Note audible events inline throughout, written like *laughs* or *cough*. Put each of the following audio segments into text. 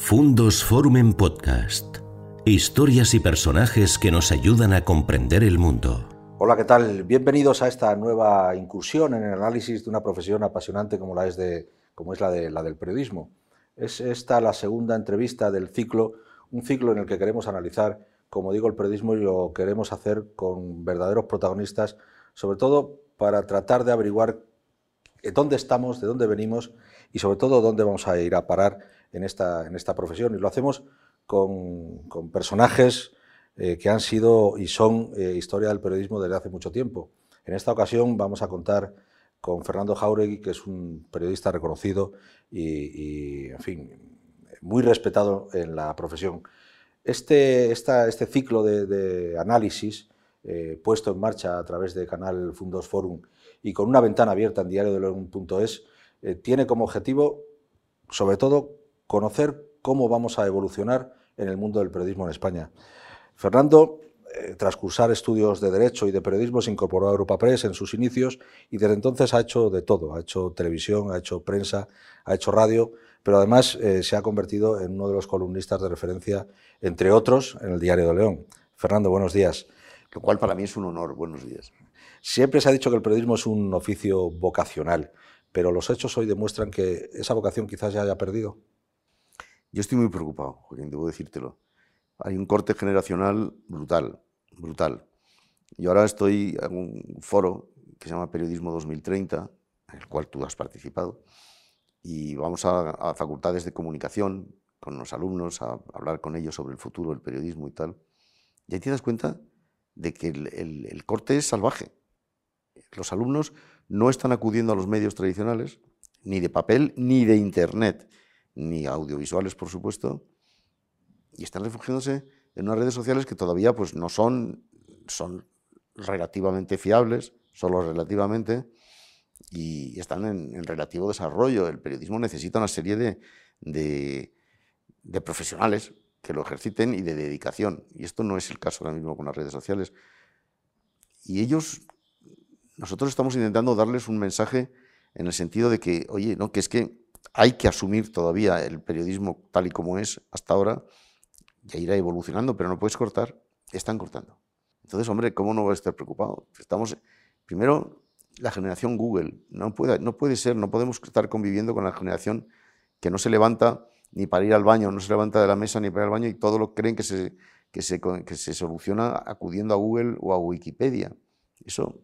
Fundos Forum en Podcast. Historias y personajes que nos ayudan a comprender el mundo. Hola, ¿qué tal? Bienvenidos a esta nueva incursión en el análisis de una profesión apasionante como, la es, de, como es la, de, la del periodismo. Es esta la segunda entrevista del ciclo, un ciclo en el que queremos analizar, como digo, el periodismo y lo queremos hacer con verdaderos protagonistas, sobre todo para tratar de averiguar dónde estamos, de dónde venimos y sobre todo dónde vamos a ir a parar en esta, en esta profesión. Y lo hacemos con, personajes eh, que han sido y son eh, historia del periodismo desde hace mucho tiempo. En esta ocasión vamos a contar con Fernando Jauregui, que es un periodista reconocido y, en fin, muy respetado en la profesión. Este, este ciclo de, análisis eh, puesto en marcha a través de canal Fundos Forum y con una ventana abierta en diario de eh, tiene como objetivo, sobre todo, conocer cómo vamos a evolucionar en el mundo del periodismo en España. Fernando, eh, tras cursar estudios de Derecho y de Periodismo, se incorporó a Europa Press en sus inicios y desde entonces ha hecho de todo. Ha hecho televisión, ha hecho prensa, ha hecho radio, pero además eh, se ha convertido en uno de los columnistas de referencia, entre otros, en el Diario de León. Fernando, buenos días. Lo cual para mí es un honor. Buenos días. Siempre se ha dicho que el periodismo es un oficio vocacional, pero los hechos hoy demuestran que esa vocación quizás ya haya perdido. Yo estoy muy preocupado, Joaquín, debo decírtelo. Hay un corte generacional brutal, brutal. Yo ahora estoy en un foro que se llama Periodismo 2030, en el cual tú has participado, y vamos a, facultades de comunicación con los alumnos a hablar con ellos sobre el futuro del periodismo y tal. Y ahí te das cuenta de que el corte es salvaje los alumnos no están acudiendo a los medios tradicionales, ni de papel, ni de Internet, ni audiovisuales, por supuesto, y están refugiándose en unas redes sociales que todavía pues, no son, son relativamente fiables, solo relativamente, y están en, relativo desarrollo. El periodismo necesita una serie de, de, de profesionales que lo ejerciten y de dedicación. Y esto no es el caso ahora mismo con las redes sociales. Y ellos nosotros estamos intentando darles un mensaje en el sentido de que, oye, ¿no? que es que hay que asumir todavía el periodismo tal y como es hasta ahora, ya irá evolucionando, pero no puedes cortar, están cortando. Entonces, hombre, ¿cómo no voy a estar preocupado? Estamos, primero, la generación Google, no puede, no puede ser, no podemos estar conviviendo con la generación que no se levanta ni para ir al baño, no se levanta de la mesa ni para ir al baño y todo lo creen que se, que se, que se soluciona acudiendo a Google o a Wikipedia. Eso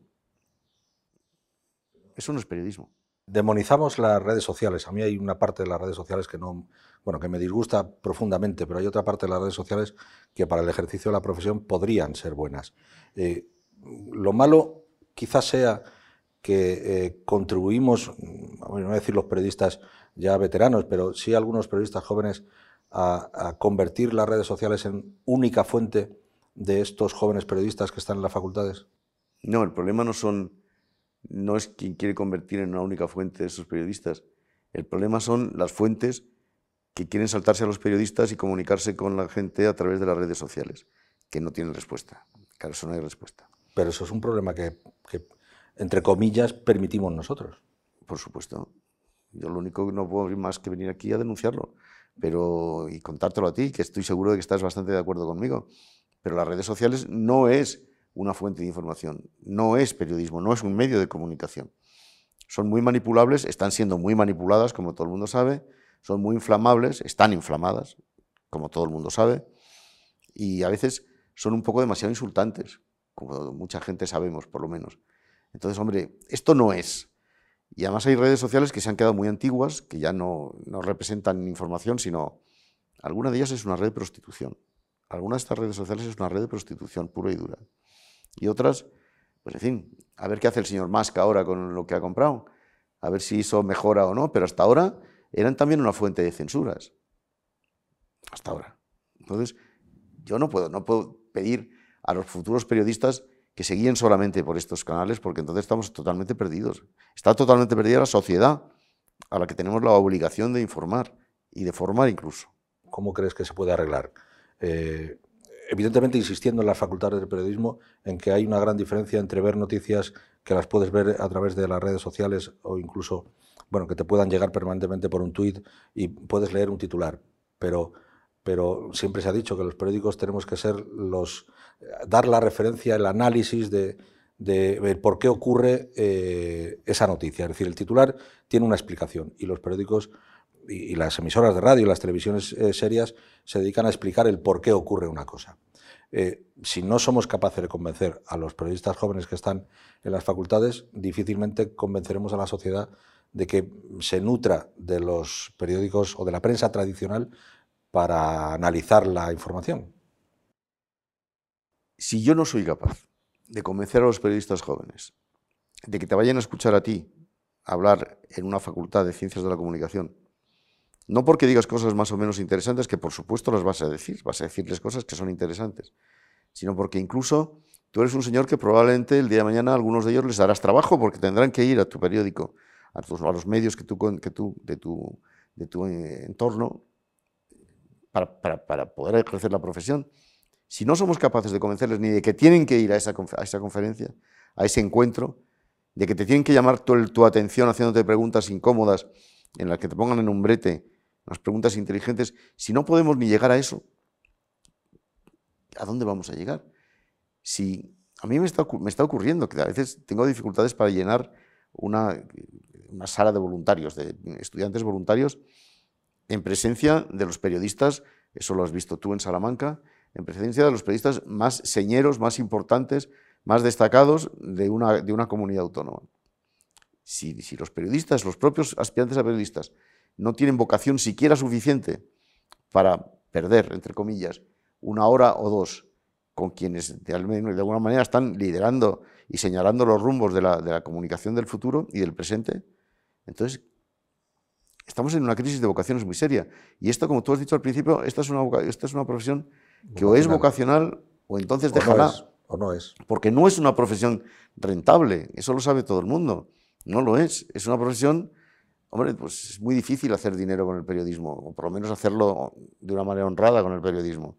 eso no es periodismo. Demonizamos las redes sociales. A mí hay una parte de las redes sociales que no, bueno, que me disgusta profundamente, pero hay otra parte de las redes sociales que para el ejercicio de la profesión podrían ser buenas. Eh, lo malo quizás sea que eh, contribuimos, no voy a decir los periodistas ya veteranos, pero sí algunos periodistas jóvenes a, convertir las redes sociales en única fuente de estos jóvenes periodistas que están en las facultades? No, el problema no son no es quien quiere convertir en una única fuente de esos periodistas. El problema son las fuentes que quieren saltarse a los periodistas y comunicarse con la gente a través de las redes sociales, que no tienen respuesta. Claro, eso no hay respuesta. Pero eso es un problema que, entre comillas, permitimos nosotros. Por supuesto. Yo lo único que no puedo más que venir aquí a denunciarlo pero, y contártelo a ti, que estoy seguro de que estás bastante de acuerdo conmigo. Pero las redes sociales no es una fuente de información. No es periodismo, no es un medio de comunicación. Son muy manipulables, están siendo muy manipuladas, como todo el mundo sabe, son muy inflamables, están inflamadas, como todo el mundo sabe, y a veces son un poco demasiado insultantes, como mucha gente sabemos, por lo menos. Entonces, hombre, esto no es. Y además hay redes sociales que se han quedado muy antiguas, que ya no, no representan información, sino alguna de ellas es una red de prostitución. Alguna de estas redes sociales es una red de prostitución pura y dura. Y otras, pues en fin, a ver qué hace el señor Musk ahora con lo que ha comprado, a ver si eso mejora o no, pero hasta ahora eran también una fuente de censuras. Hasta ahora. Entonces, yo no puedo, no puedo pedir a los futuros periodistas que se guíen solamente por estos canales, porque entonces estamos totalmente perdidos. Está totalmente perdida la sociedad, a la que tenemos la obligación de informar y de formar incluso. ¿Cómo crees que se puede arreglar? Eh, evidentemente insistiendo en las facultades de periodismo, en que hay una gran diferencia entre ver noticias que las puedes ver a través de las redes sociales o incluso, bueno, que te puedan llegar permanentemente por un tuit y puedes leer un titular. pero, pero siempre se ha dicho que los periódicos tenemos que ser los, dar la referencia, el análisis de, de por qué ocurre eh, esa noticia. Es decir, el titular tiene una explicación y los periódicos y, las emisoras de radio y las televisiones eh, serias se dedican a explicar el por qué ocurre una cosa. Eh, si no somos capaces de convencer a los periodistas jóvenes que están en las facultades, difícilmente convenceremos a la sociedad de que se nutra de los periódicos o de la prensa tradicional para analizar la información. Si yo no soy capaz de convencer a los periodistas jóvenes de que te vayan a escuchar a ti hablar en una facultad de ciencias de la comunicación, no porque digas cosas más o menos interesantes, que por supuesto las vas a decir, vas a decirles cosas que son interesantes, sino porque incluso tú eres un señor que probablemente el día de mañana a algunos de ellos les darás trabajo porque tendrán que ir a tu periódico, a, los medios que tú, que tú, de, tu, de tu eh, entorno para, para, para poder ejercer la profesión. Si no somos capaces de convencerles ni de que tienen que ir a esa, a esa conferencia, a ese encuentro, de que te tienen que llamar tu, tu atención haciéndote preguntas incómodas en las que te pongan en un brete las preguntas inteligentes, si no podemos ni llegar a eso, ¿a dónde vamos a llegar? Si a mí me está, me está ocurriendo que a veces tengo dificultades para llenar una, una sala de voluntarios, de estudiantes voluntarios, en presencia de los periodistas, eso lo has visto tú en Salamanca, en presencia de los periodistas más señeros, más importantes, más destacados de una, de una comunidad autónoma. Si, si los periodistas, los propios aspirantes a periodistas, no tienen vocación siquiera suficiente para perder, entre comillas, una hora o dos con quienes de alguna manera están liderando y señalando los rumbos de la, comunicación del futuro y del presente, entonces estamos en una crisis de vocaciones muy seria. Y esto, como tú has dicho al principio, esta es una, esta es una profesión que o es vocacional o entonces dejará. o no es. Porque no es una profesión rentable, eso lo sabe todo el mundo. No lo es. Es una profesión Hombre, pues es muy difícil hacer dinero con el periodismo, o por lo menos hacerlo de una manera honrada con el periodismo.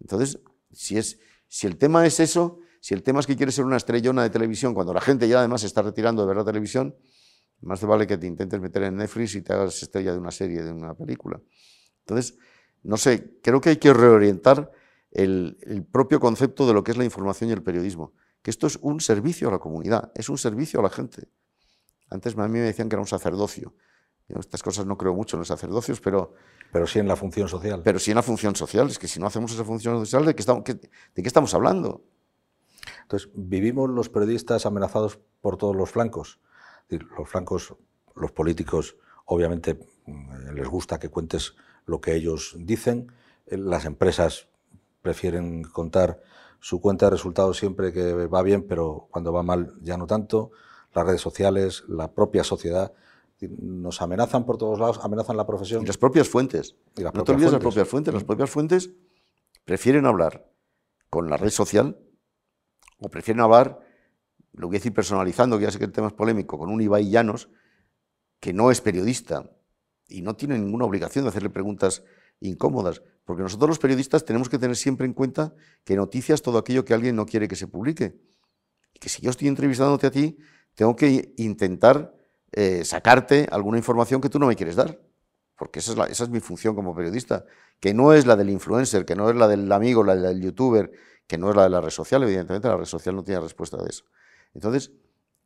Entonces, si, es, si el tema es eso, si el tema es que quieres ser una estrellona de televisión, cuando la gente ya además se está retirando de ver la televisión, más te vale que te intentes meter en Netflix y te hagas estrella de una serie, de una película. Entonces, no sé, creo que hay que reorientar el, el propio concepto de lo que es la información y el periodismo, que esto es un servicio a la comunidad, es un servicio a la gente. Antes a mí me decían que era un sacerdocio. estas cosas no creo mucho en los sacerdocios, pero... Pero sí en la función social. Pero sí en la función social. Es que si no hacemos esa función social, ¿de qué estamos, de qué estamos hablando? Entonces, vivimos los periodistas amenazados por todos los flancos. Los flancos, los políticos, obviamente mm, les gusta que cuentes lo que ellos dicen. Eh, las empresas prefieren contar su cuenta de resultados siempre que va bien, pero cuando va mal ya no tanto las redes sociales, la propia sociedad, nos amenazan por todos lados, amenazan la profesión. Y las propias fuentes. no te olvides las propias fuentes. Las mm. propias fuentes prefieren hablar con la red social o prefieren hablar, lo voy a decir personalizando, que ya sé que el tema es polémico, con un Ibai Llanos, que no es periodista y no tiene ninguna obligación de hacerle preguntas incómodas, porque nosotros los periodistas tenemos que tener siempre en cuenta que noticias todo aquello que alguien no quiere que se publique. Y que si yo estoy entrevistándote a ti, tengo que intentar eh, sacarte alguna información que tú no me quieres dar. Porque esa es, esa es mi función como periodista, que no es la del influencer, que no es la del amigo, la del youtuber, que no es la de la red social, evidentemente la red social no tiene respuesta de eso. Entonces,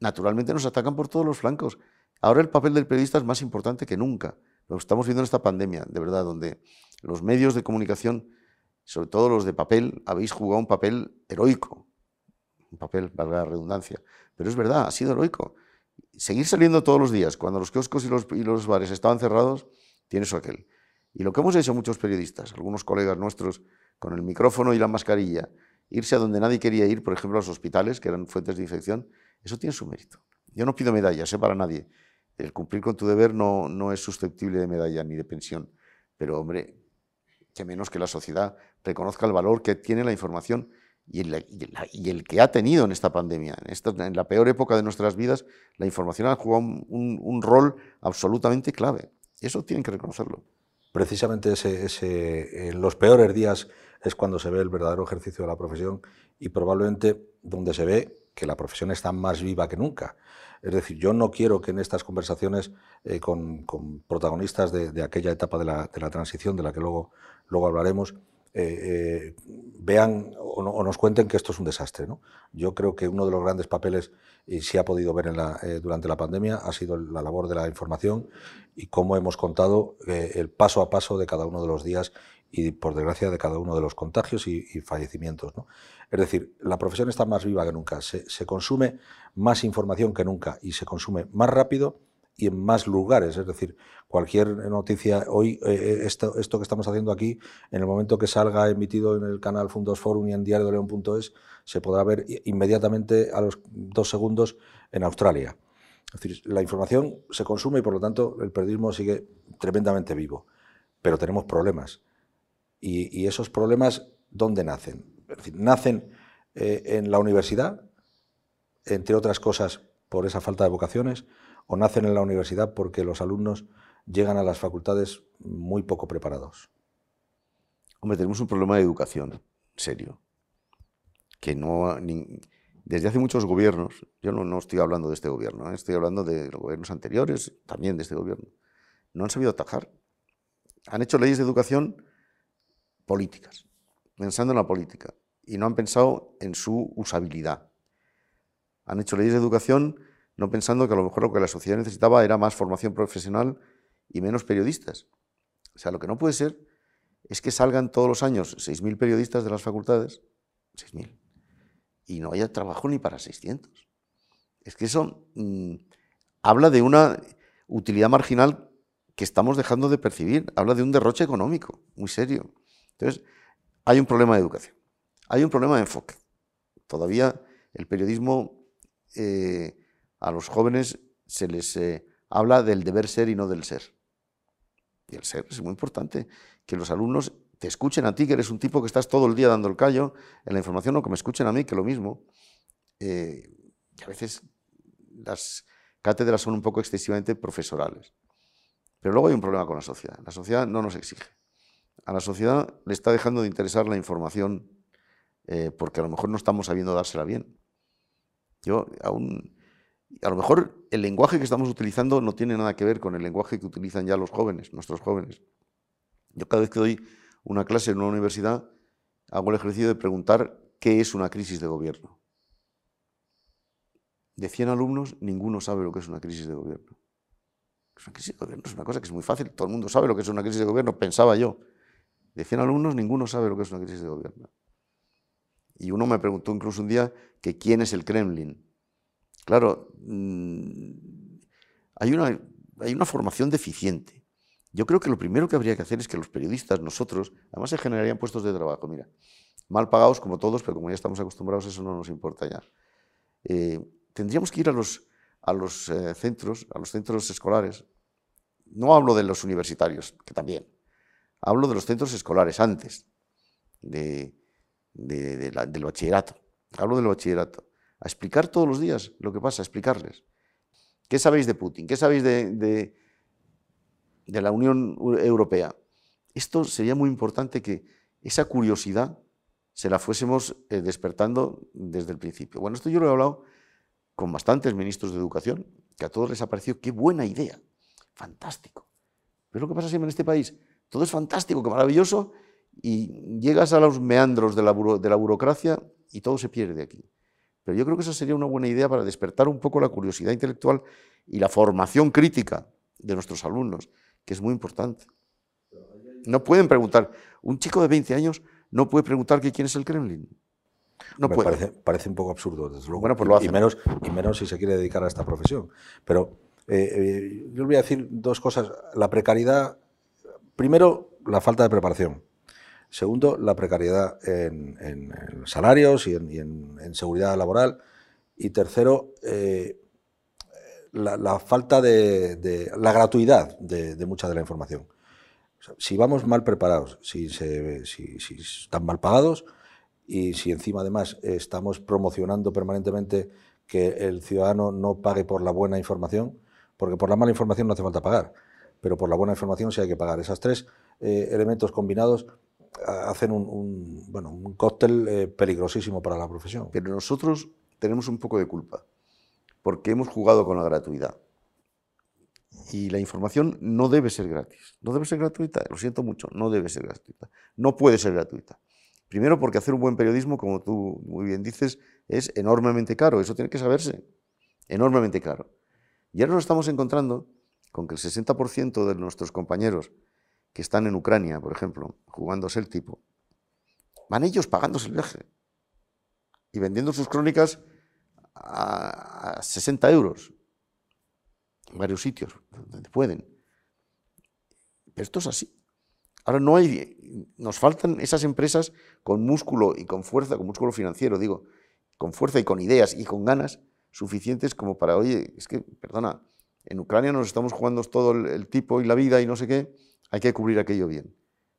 naturalmente nos atacan por todos los flancos. Ahora el papel del periodista es más importante que nunca. Lo estamos viendo en esta pandemia, de verdad, donde los medios de comunicación, sobre todo los de papel, habéis jugado un papel heroico, un papel, valga la redundancia, pero es verdad, ha sido heroico. Seguir saliendo todos los días, cuando los kioscos y los, bares estaban cerrados, tiene eso aquel. Y lo que hemos hecho muchos periodistas, algunos colegas nuestros, con el micrófono y la mascarilla, irse a donde nadie quería ir, por ejemplo a los hospitales, que eran fuentes de infección, eso tiene su mérito. Yo no pido medallas, ¿eh? para nadie. El cumplir con tu deber no, no es susceptible de medalla ni de pensión. Pero, hombre, que menos que la sociedad reconozca el valor que tiene la información y el, que ha tenido en esta pandemia. En, en, la peor época de nuestras vidas, la información ha jugado un, rol absolutamente clave. Eso tienen que reconocerlo. Precisamente ese, en los peores días es cuando se ve el verdadero ejercicio de la profesión y probablemente donde se ve que la profesión está más viva que nunca. Es decir, yo no quiero que en estas conversaciones eh, con, protagonistas de, aquella etapa de la, transición, de la que luego, luego hablaremos, eh, vean o, nos cuenten que esto es un desastre. ¿no? Yo creo que uno de los grandes papeles, y se ha podido ver durante la pandemia, ha sido la labor de la información y cómo hemos contado el paso a paso de cada uno de los días y, por desgracia, de cada uno de los contagios y, fallecimientos. ¿no? Es decir, la profesión está más viva que nunca, se, consume más información que nunca y se consume más rápido y en más lugares. Es decir, cualquier noticia, hoy eh, eh, esto, esto, que estamos haciendo aquí, en el momento que salga emitido en el canal Fundos Forum y en diario de León.es, se podrá ver inmediatamente a los dos segundos en Australia. Es decir, la información se consume y por lo tanto el periodismo sigue tremendamente vivo. Pero tenemos problemas. Y, esos problemas, ¿dónde nacen? Es decir, nacen eh, en la universidad, entre otras cosas por esa falta de vocaciones, o nacen en la universidad porque los alumnos llegan a las facultades muy poco preparados. Hombre, tenemos un problema de educación serio, que no... desde hace muchos gobiernos, yo no, estoy hablando de este gobierno, ¿eh? estoy hablando de los gobiernos anteriores, también de este gobierno, no han sabido atajar. Han hecho leyes de educación políticas, pensando en la política, y no han pensado en su usabilidad. Han hecho leyes de educación no pensando que a lo mejor lo que la sociedad necesitaba era más formación profesional y menos periodistas. O sea, lo que no puede ser es que salgan todos los años 6.000 periodistas de las facultades, 6.000, y no haya trabajo ni para 600. Es que eso mm, habla de una utilidad marginal que estamos dejando de percibir, habla de un derroche económico muy serio. Entonces, hay un problema de educación, hay un problema de enfoque. Todavía el periodismo eh, a los jóvenes se les eh, habla del deber ser y no del ser. Y el ser es muy importante, que los alumnos te escuchen a ti, que eres un tipo que estás todo el día dando el callo en la información, o que me escuchen a mí, que lo mismo. Eh, a veces las cátedras son un poco excesivamente profesorales. Pero luego hay un problema con la sociedad. La sociedad no nos exige a la sociedad le está dejando de interesar la información eh, porque a lo mejor no estamos sabiendo dársela bien. Yo aún, a lo mejor el lenguaje que estamos utilizando no tiene nada que ver con el lenguaje que utilizan ya los jóvenes, nuestros jóvenes. Yo cada vez que doy una clase en una universidad hago el ejercicio de preguntar qué es una crisis de gobierno. De 100 alumnos, ninguno sabe lo que es una crisis de gobierno. Una crisis de gobierno es una cosa que es muy fácil, todo el mundo sabe lo que es una crisis de gobierno, pensaba yo. De 100 alumnos, ninguno sabe lo que es una crisis de gobierno. Y uno me preguntó incluso un día que quién es el Kremlin. Claro, mm, hay una, formación deficiente. Yo creo que lo primero que habría que hacer es que los periodistas, nosotros, además se generarían puestos de trabajo, mira, mal pagados como todos, pero como ya estamos acostumbrados, eso no nos importa ya. Eh, tendríamos que ir a los, eh, centros, a los centros escolares. No hablo de los universitarios, que también, Hablo de los centros escolares antes de, del bachillerato. Hablo del bachillerato. A explicar todos los días lo que pasa, a explicarles. ¿Qué sabéis de Putin? ¿Qué sabéis de, la Unión Europea? Esto sería muy importante que esa curiosidad se la fuésemos eh, despertando desde el principio. Bueno, esto yo lo he hablado con bastantes ministros de educación, que a todos les ha parecido qué buena idea, fantástico. Pero lo que pasa siempre en este país, todo es fantástico, qué maravilloso, y llegas a los meandros de la burocracia y todo se pierde aquí. Pero yo creo que esa sería una buena idea para despertar un poco la curiosidad intelectual y la formación crítica de nuestros alumnos, que es muy importante. No pueden preguntar, un chico de 20 años no puede preguntar quién es el Kremlin. No puede. Parece, un poco absurdo, desde luego. Bueno, pues lo. Y, menos, y menos si se quiere dedicar a esta profesión. Pero eh, eh, yo voy a decir dos cosas. La precariedad Primero, la falta de preparación. Segundo, la precariedad en, salarios y, en, seguridad laboral. Y tercero, eh, la, falta de, la gratuidad de, mucha de la información. si vamos mal preparados, si, si, están mal pagados y si encima además estamos promocionando permanentemente que el ciudadano no pague por la buena información, porque por la mala información no hace falta pagar pero por la buena información sí hay que pagar. Esos tres eh, elementos combinados hacen un, bueno, un cóctel eh, peligrosísimo para la profesión. Pero nosotros tenemos un poco de culpa, porque hemos jugado con la gratuidad. Y la información no debe ser gratis, no debe ser gratuita, lo siento mucho, no debe ser gratuita, no puede ser gratuita. Primero porque hacer un buen periodismo, como tú muy bien dices, es enormemente caro, eso tiene que saberse, enormemente caro. Y ahora nos estamos encontrando con que el 60% de nuestros compañeros que están en Ucrania, por ejemplo, jugándose el tipo, van ellos pagándose el viaje y vendiendo sus crónicas a, 60 euros en varios sitios donde pueden. Pero esto es así. Ahora no hay, nos faltan esas empresas con músculo y con fuerza, con músculo financiero, digo, con fuerza y con ideas y con ganas suficientes como para, oye, es que, perdona, en Ucrania nos estamos jugando todo el, tipo y la vida y no sé qué, hay que cubrir aquello bien.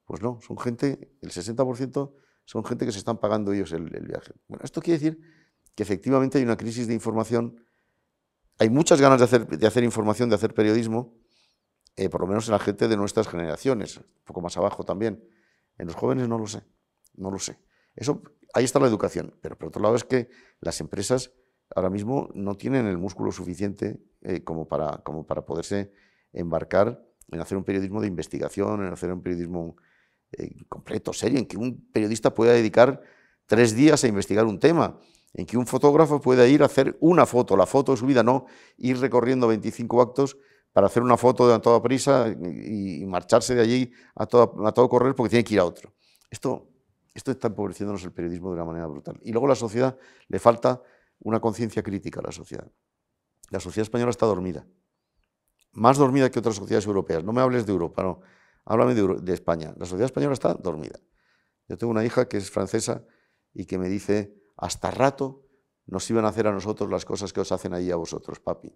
Pues no, son gente, el 60% son gente que se están pagando ellos el, viaje. Bueno, esto quiere decir que efectivamente hay una crisis de información, hay muchas ganas de hacer, de hacer información, de hacer periodismo, eh, por lo menos en la gente de nuestras generaciones, un poco más abajo también. En los jóvenes no lo sé, no lo sé. Eso, ahí está la educación, pero por otro lado es que las empresas ahora mismo no tienen el músculo suficiente eh, como, para, como para poderse embarcar en hacer un periodismo de investigación, en hacer un periodismo eh, completo, serio, en que un periodista pueda dedicar tres días a investigar un tema, en que un fotógrafo pueda ir a hacer una foto, la foto de su vida, no ir recorriendo 25 actos para hacer una foto a toda prisa y, marcharse de allí a todo, a todo correr porque tiene que ir a otro. Esto, esto está empobreciéndonos el periodismo de una manera brutal. Y luego a la sociedad le falta una conciencia crítica a la sociedad. La sociedad española está dormida, más dormida que otras sociedades europeas. No me hables de Europa, no, háblame de, España. La sociedad española está dormida. Yo tengo una hija que es francesa y que me dice, hasta rato nos iban a hacer a nosotros las cosas que os hacen ahí a vosotros, papi.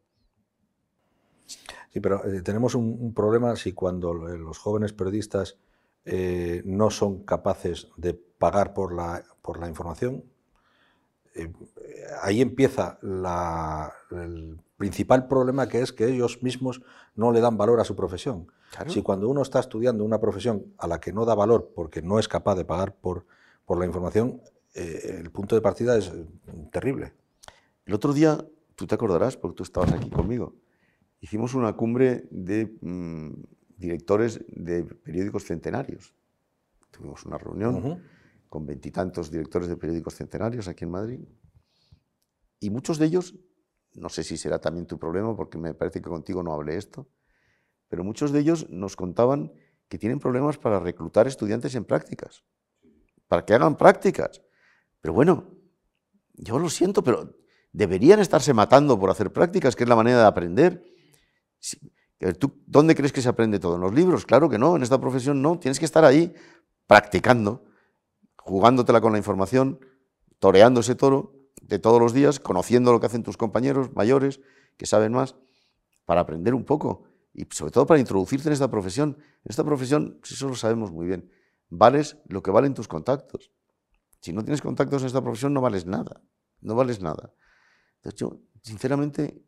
Sí, pero eh, tenemos un, problema si cuando los jóvenes periodistas eh, no son capaces de pagar por la, la información, eh, ahí empieza el principal problema que es que ellos mismos no le dan valor a su profesión. Si cuando uno está estudiando una profesión a la que no da valor porque no es capaz de pagar por, por la información, eh, el punto de partida es eh, terrible. El otro día, tú te acordarás, porque tú estabas aquí conmigo, hicimos una cumbre de mm, directores de periódicos centenarios. Tuvimos una reunión con veintitantos directores de periódicos centenarios aquí en Madrid. Y muchos de ellos, no sé si será también tu problema, porque me parece que contigo no hablé esto, pero muchos de ellos nos contaban que tienen problemas para reclutar estudiantes en prácticas, para que hagan prácticas. Pero bueno, yo lo siento, pero deberían estarse matando por hacer prácticas, que es la manera de aprender. ¿Tú, ¿Dónde crees que se aprende todo? ¿En los libros? Claro que no, en esta profesión no, tienes que estar ahí practicando jugándotela con la información, toreando ese toro de todos los días, conociendo lo que hacen tus compañeros mayores, que saben más, para aprender un poco y sobre todo para introducirte en esta profesión. En esta profesión, si eso lo sabemos muy bien, vales lo que valen tus contactos. Si no tienes contactos en esta profesión, no vales nada, no vales nada. Yo, sinceramente,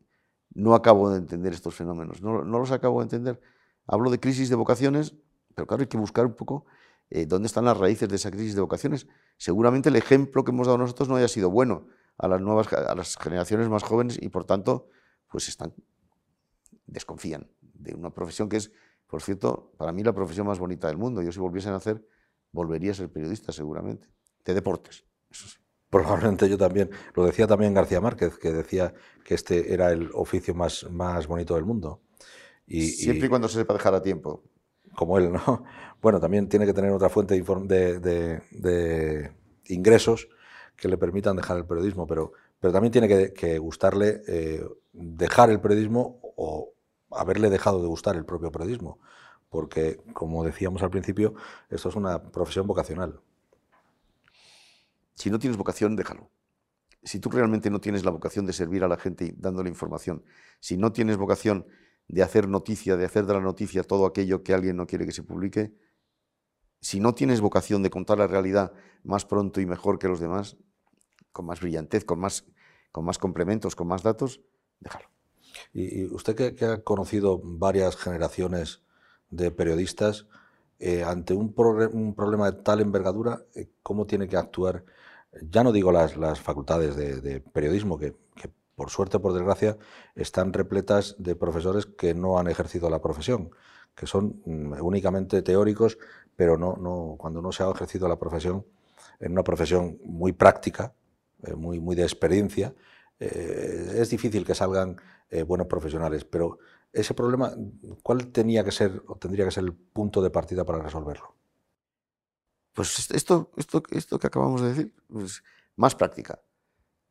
no acabo de entender estos fenómenos, no, no los acabo de entender. Hablo de crisis de vocaciones, pero claro, hay que buscar un poco eh, dónde están las raíces de esa crisis de vocaciones. Seguramente el ejemplo que hemos dado nosotros no haya sido bueno a las nuevas, a las generaciones más jóvenes y por tanto, pues están, desconfían de una profesión que es, por cierto, para mí la profesión más bonita del mundo. Yo si volviese a hacer, volvería a ser periodista seguramente, de deportes, Probablemente yo también. Lo decía también García Márquez, que decía que este era el oficio más, más bonito del mundo. Y, Siempre y cuando se sepa dejar a tiempo como él, ¿no? Bueno, también tiene que tener otra fuente de, ingresos que le permitan dejar el periodismo, pero, pero también tiene que, gustarle eh, dejar el periodismo o haberle dejado de gustar el propio periodismo, porque, como decíamos al principio, esto es una profesión vocacional. Si no tienes vocación, déjalo. Si tú realmente no tienes la vocación de servir a la gente dándole información, si no tienes vocación de hacer noticia, de hacer de la noticia todo aquello que alguien no quiere que se publique, si no tienes vocación de contar la realidad más pronto y mejor que los demás, con más brillantez, con más, con más complementos, con más datos, déjalo. Y, usted que, ha conocido varias generaciones de periodistas, eh, ante un, problema de tal envergadura, eh, ¿cómo tiene que actuar ya no digo las, las facultades de, periodismo, que, por suerte por desgracia están repletas de profesores que no han ejercido la profesión, que son mm, únicamente teóricos, pero no, no, cuando no se ha ejercido la profesión, en una profesión muy práctica, eh, muy, muy de experiencia, eh, es difícil que salgan eh, buenos profesionales, pero ese problema, ¿cuál tenía que ser o tendría que ser el punto de partida para resolverlo? Pues esto, esto, esto que acabamos de decir, pues más práctica,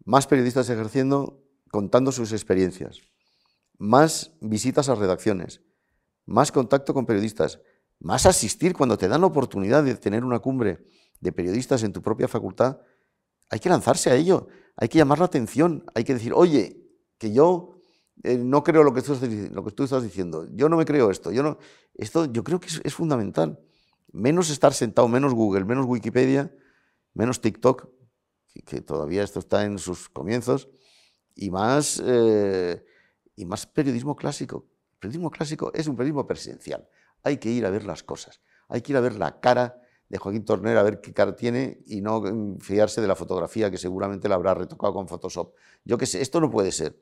más periodistas ejerciendo, contando sus experiencias, más visitas a redacciones, más contacto con periodistas, más asistir cuando te dan la oportunidad de tener una cumbre de periodistas en tu propia facultad, hay que lanzarse a ello, hay que llamar la atención, hay que decir, oye, que yo eh, no creo lo que, tú, lo que tú estás diciendo, yo no me creo esto, yo no, esto yo creo que es fundamental. Menos estar sentado, menos Google, menos Wikipedia, menos TikTok, que, todavía esto está en sus comienzos, y más, eh, y más periodismo clásico. El periodismo clásico es un periodismo presidencial. Hay que ir a ver las cosas, hay que ir a ver la cara de Joaquín Torner, a ver qué cara tiene y no fiarse de la fotografía que seguramente la habrá retocado con Photoshop. Yo qué sé, esto no puede ser.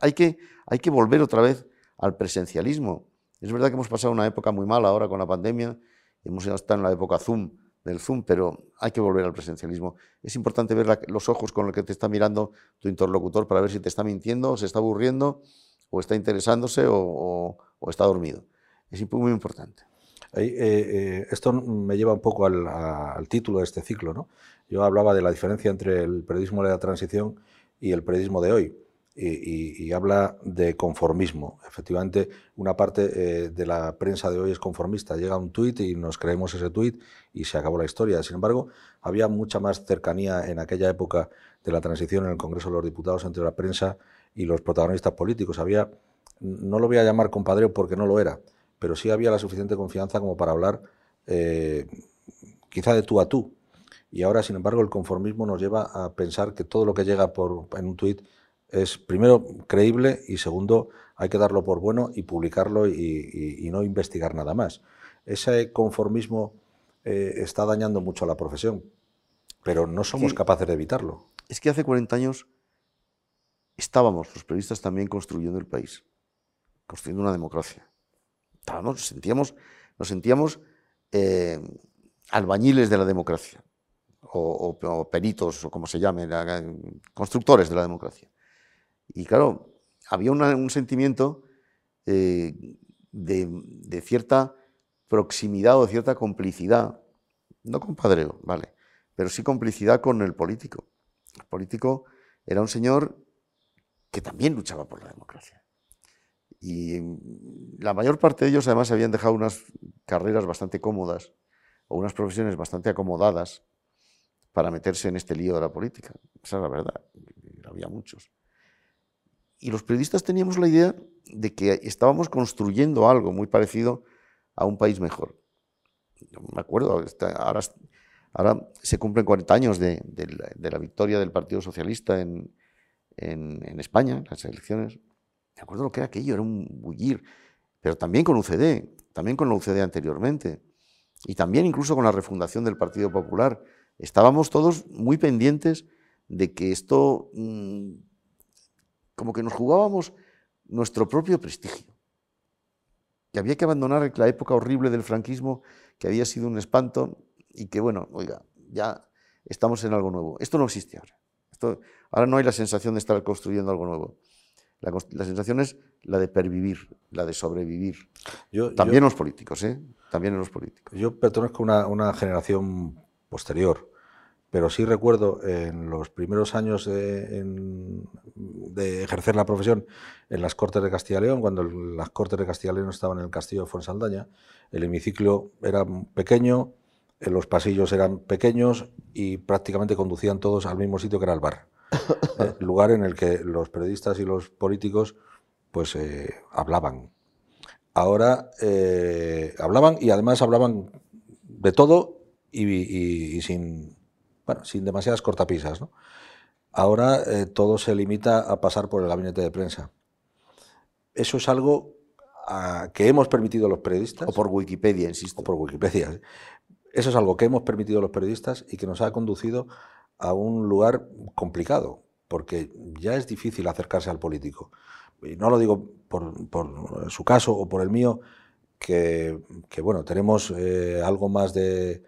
Hay que, hay que volver otra vez al presencialismo. Es verdad que hemos pasado una época muy mala ahora con la pandemia, hemos estado en la época Zoom, del Zoom, pero hay que volver al presencialismo. Es importante ver los ojos con los que te está mirando tu interlocutor para ver si te está mintiendo, o se está aburriendo, o está interesándose, o, está dormido. Es muy importante. Eh, eh, esto me lleva un poco al, título de este ciclo. ¿no? Yo hablaba de la diferencia entre el periodismo de la transición y el periodismo de hoy y, habla de conformismo. Efectivamente, una parte eh, de la prensa de hoy es conformista. Llega un tuit y nos creemos ese tuit y se acabó la historia. Sin embargo, había mucha más cercanía en aquella época de la transición en el Congreso de los Diputados entre la prensa y los protagonistas políticos. Había, no lo voy a llamar compadreo porque no lo era, pero sí había la suficiente confianza como para hablar eh, quizá de tú a tú. Y ahora, sin embargo, el conformismo nos lleva a pensar que todo lo que llega por, en un tuit es primero creíble y segundo hay que darlo por bueno y publicarlo y, no investigar nada más. Ese conformismo eh, está dañando mucho a la profesión, pero no somos capaces de evitarlo. Es que hace 40 años estábamos los periodistas también construyendo el país, construyendo una democracia. Estábamos, nos sentíamos, nos sentíamos eh, albañiles de la democracia, o, o, peritos, o como se llame, constructores de la democracia. Y claro, había un sentimiento eh, de, cierta proximidad o cierta complicidad, no compadreo, vale, pero sí complicidad con el político. El político era un señor que también luchaba por la democracia. Y la mayor parte de ellos además habían dejado unas carreras bastante cómodas o unas profesiones bastante acomodadas para meterse en este lío de la política. Esa es la verdad, había muchos. Y los periodistas teníamos la idea de que estábamos construyendo algo muy parecido a un país mejor. me acuerdo, ahora, ahora se cumplen 40 años de, la, victoria del Partido Socialista en, en, España, en las elecciones. Me acuerdo lo que era aquello, era un bullir, pero también con UCD, también con la UCD anteriormente, y también incluso con la refundación del Partido Popular. Estábamos todos muy pendientes de que esto mm, como que nos jugábamos nuestro propio prestigio. Que había que abandonar la época horrible del franquismo, que había sido un espanto y que, bueno, oiga, ya estamos en algo nuevo. Esto no existe ahora. Esto, ahora no hay la sensación de estar construyendo algo nuevo. La, sensación es la de pervivir, la de sobrevivir. También los políticos, ¿eh? También en los políticos. Yo pertenezco a una generación posterior pero sí recuerdo en los primeros años de, ejercer la profesión en las Cortes de Castilla y León, cuando las Cortes de Castilla y León estaban en el castillo de Fuensaldaña, el hemiciclo era pequeño, los pasillos eran pequeños y prácticamente conducían todos al mismo sitio que era el bar, *laughs* ¿eh? lugar en el que los periodistas y los políticos pues eh, hablaban. Ahora eh, hablaban y además hablaban de todo y sin bueno, sin demasiadas cortapisas. ¿no? Ahora eh, todo se limita a pasar por el gabinete de prensa. Eso es algo que hemos permitido los periodistas. O por Wikipedia, insisto. O por Wikipedia. Eso es algo que hemos permitido los periodistas y que nos ha conducido a un lugar complicado, porque ya es difícil acercarse al político. Y no lo digo por, su caso o por el mío, que, bueno, tenemos eh, algo más de,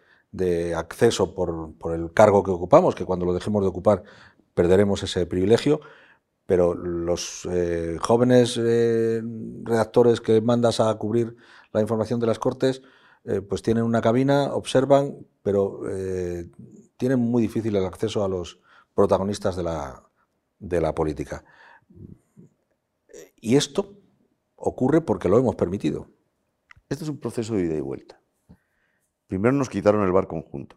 acceso por, el cargo que ocupamos, que cuando lo dejemos de ocupar perderemos ese privilegio, pero los eh, jóvenes eh, redactores que mandas a cubrir la información de las Cortes, pues tienen una cabina, observan, pero tienen muy difícil el acceso a los protagonistas de la, de la política. Y esto ocurre porque lo hemos permitido. Este es un proceso de ida y vuelta. Primero nos quitaron el bar conjunto,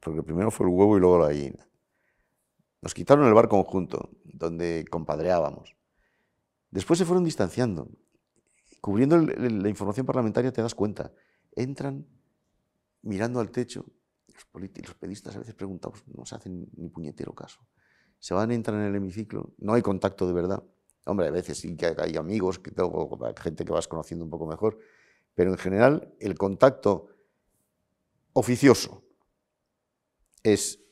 porque primero fue el huevo y luego la gallina. Nos quitaron el bar conjunto, donde compadreábamos. Después se fueron distanciando. Cubriendo la información parlamentaria te das cuenta. Entran mirando al techo. Los, los periodistas a veces preguntamos, no se hacen ni puñetero caso se van a entrar en el hemiciclo, no hay contacto de verdad. Hombre, a veces sí que hay amigos, que tengo, gente que vas conociendo un poco mejor, pero en general el contacto oficioso es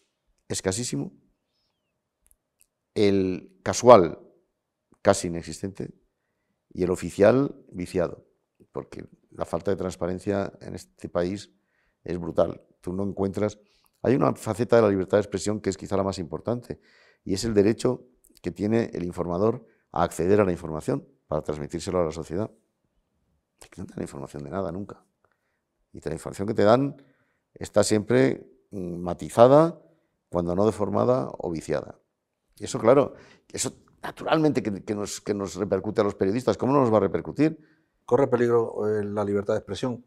escasísimo, el casual casi inexistente y el oficial viciado, porque la falta de transparencia en este país es brutal. Tú no encuentras... Hay una faceta de la libertad de expresión que es quizá la más importante, y es el derecho que tiene el informador a acceder a la información para transmitírselo a la sociedad. No te dan información de nada nunca. Y la información que te dan está siempre mm, matizada, cuando no deformada o viciada. Y eso, claro, eso naturalmente que, nos, que nos repercute a los periodistas. ¿Cómo no nos va a repercutir? ¿Corre peligro eh, la libertad de expresión?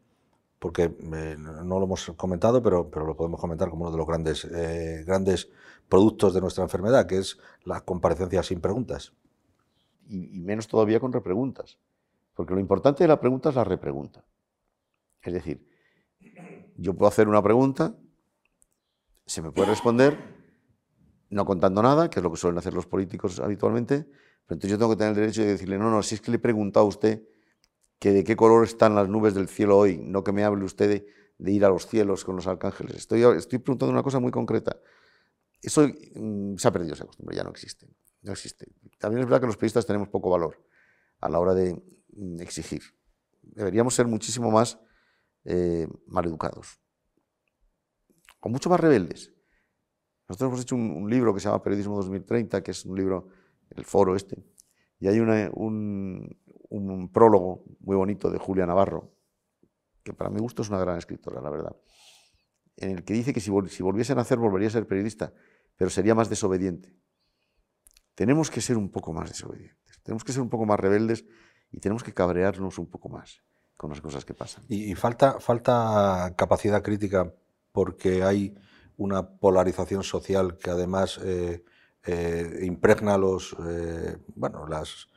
porque eh, no lo hemos comentado, pero, pero lo podemos comentar como uno de los grandes, eh, grandes productos de nuestra enfermedad, que es la comparecencia sin preguntas. Y, menos todavía con repreguntas, porque lo importante de la pregunta es la repregunta. Es decir, yo puedo hacer una pregunta, se me puede responder, no contando nada, que es lo que suelen hacer los políticos habitualmente, pero entonces yo tengo que tener el derecho de decirle, no, no, si es que le he preguntado a usted que de qué color están las nubes del cielo hoy, no que me hable usted de, ir a los cielos con los arcángeles. Estoy, estoy preguntando una cosa muy concreta. Eso mm, se ha perdido esa costumbre, ya no existe. No existe. También es verdad que los periodistas tenemos poco valor a la hora de mm, exigir. Deberíamos ser muchísimo más eh, maleducados, o mucho más rebeldes. Nosotros hemos hecho un, libro que se llama Periodismo 2030, que es un libro, el foro este, y hay un, prólogo muy bonito de Julia Navarro, que para mi gusto es una gran escritora, la verdad, en el que dice que si, volviese a nacer volvería a ser periodista, pero sería más desobediente. Tenemos que ser un poco más desobedientes, tenemos que ser un poco más rebeldes y tenemos que cabrearnos un poco más con las cosas que pasan. Y, falta, falta capacidad crítica porque hay una polarización social que además eh, eh, impregna los, eh, bueno, las,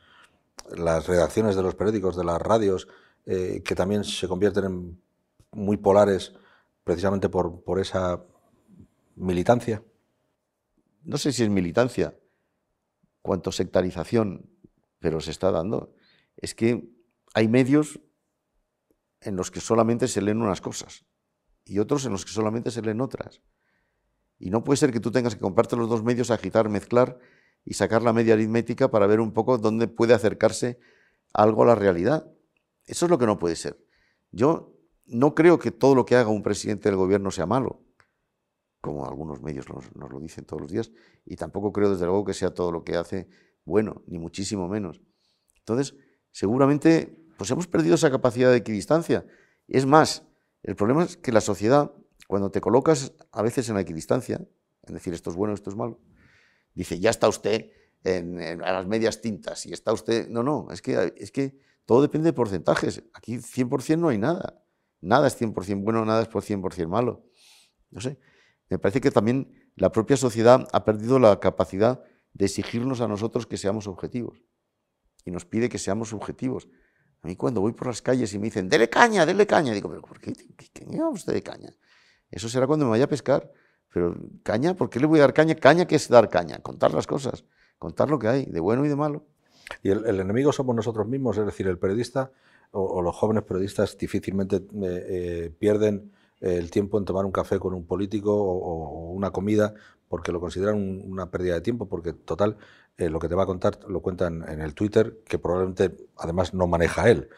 las redacciones de los periódicos, de las radios, que también se convierten en muy polares precisamente por, por esa militancia? No sé si es militancia, cuanto sectarización, pero se está dando. Es que hay medios en los que solamente se leen unas cosas y otros en los que solamente se leen otras. Y no puede ser que tú tengas que comprarte los dos medios, agitar, mezclar y sacar la media aritmética para ver un poco dónde puede acercarse algo a la realidad. Eso es lo que no puede ser. Yo no creo que todo lo que haga un presidente del gobierno sea malo, como algunos medios nos, lo dicen todos los días, y tampoco creo desde luego que sea todo lo que hace bueno, ni muchísimo menos. Entonces, seguramente pues hemos perdido esa capacidad de equidistancia. Es más, el problema es que la sociedad, cuando te colocas a veces en la equidistancia, en decir esto es bueno, esto es malo, dice, ya está usted en, a las medias tintas y está usted... No, no, es que, es que todo depende de porcentajes. Aquí 100% no hay nada. Nada es 100% bueno, nada es por 100% malo. No sé, me parece que también la propia sociedad ha perdido la capacidad de exigirnos a nosotros que seamos objetivos. Y nos pide que seamos objetivos. A mí cuando voy por las calles y me dicen, dele caña, dele caña, digo, pero ¿por qué, qué, qué usted de caña? Eso será cuando me vaya a pescar. Pero caña, ¿por qué le voy a dar caña? Caña, ¿qué es dar caña? Contar las cosas, contar lo que hay, de bueno y de malo. Y el, enemigo somos nosotros mismos, es decir, el periodista o, los jóvenes periodistas difícilmente eh, eh, pierden el tiempo en tomar un café con un político o, una comida porque lo consideran una pérdida de tiempo, porque total, eh, lo que te va a contar lo cuenta en, el Twitter, que probablemente además no maneja él.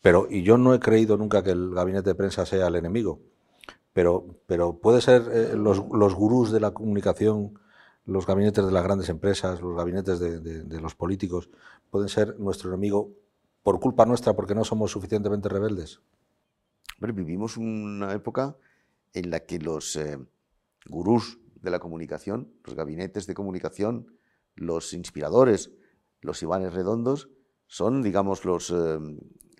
Pero, y yo no he creído nunca que el gabinete de prensa sea el enemigo, pero, pero puede ser eh, los, los, gurús de la comunicación, los gabinetes de las grandes empresas, los gabinetes de, de los políticos, pueden ser nuestro enemigo por culpa nuestra porque no somos suficientemente rebeldes vivimos una época en la que los eh, gurús de la comunicación, los gabinetes de comunicación, los inspiradores, los Ivanes redondos, son, digamos, los, eh,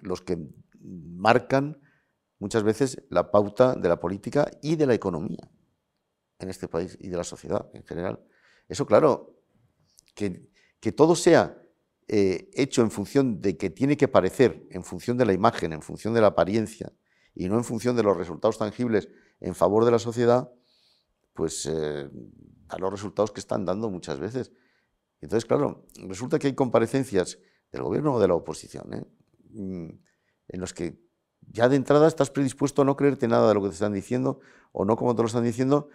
los que marcan muchas veces la pauta de la política y de la economía en este país y de la sociedad en general. Eso, claro, que, que todo sea eh, hecho en función de que tiene que parecer, en función de la imagen, en función de la apariencia, y no en función de los resultados tangibles en favor de la sociedad, pues eh, da los resultados que están dando muchas veces. Entonces, claro, resulta que hay comparecencias del gobierno o de la oposición, ¿eh? mm, en los que ya de entrada estás predispuesto a no creerte nada de lo que te están diciendo o no como te lo están diciendo,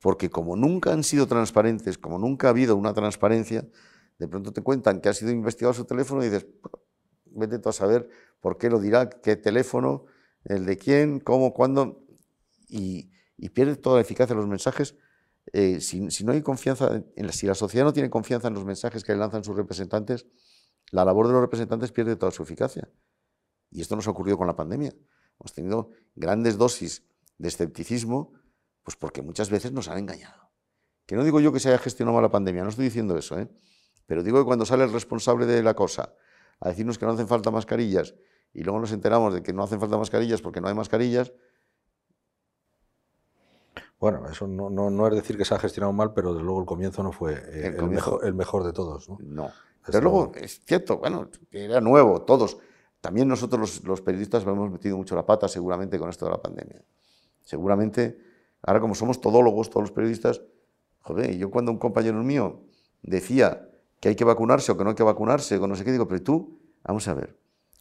porque como nunca han sido transparentes, como nunca ha habido una transparencia, de pronto te cuentan que ha sido investigado su teléfono y dices, vete tú a saber por qué lo dirá, qué teléfono, el de quién, cómo, cuándo, y, pierde toda la eficacia de los mensajes. Eh, si, no hay confianza, la, si la sociedad no tiene confianza en los mensajes que lanzan sus representantes, la labor de los representantes pierde toda su eficacia. Y esto nos ha ocurrido con la pandemia. Hemos tenido grandes dosis de escepticismo, pues porque muchas veces nos han engañado. Que no digo yo que se haya gestionado mal la pandemia, no estoy diciendo eso, ¿eh? pero digo que cuando sale el responsable de la cosa a decirnos que no hacen falta mascarillas y luego nos enteramos de que no hacen falta mascarillas porque no hay mascarillas. Bueno, eso no, no, es decir que se ha gestionado mal, pero desde luego el comienzo no fue eh, el, mejor, el, mejor, de todos. No, no. Desde luego es cierto, bueno, era nuevo, todos. También nosotros los, periodistas hemos metido mucho la pata seguramente con esto de la pandemia. Seguramente, ahora como somos todólogos, todos los periodistas, joder, yo cuando un compañero mío decía que hay que vacunarse o que no hay que vacunarse, o no sé qué, digo, pero tú, vamos a ver,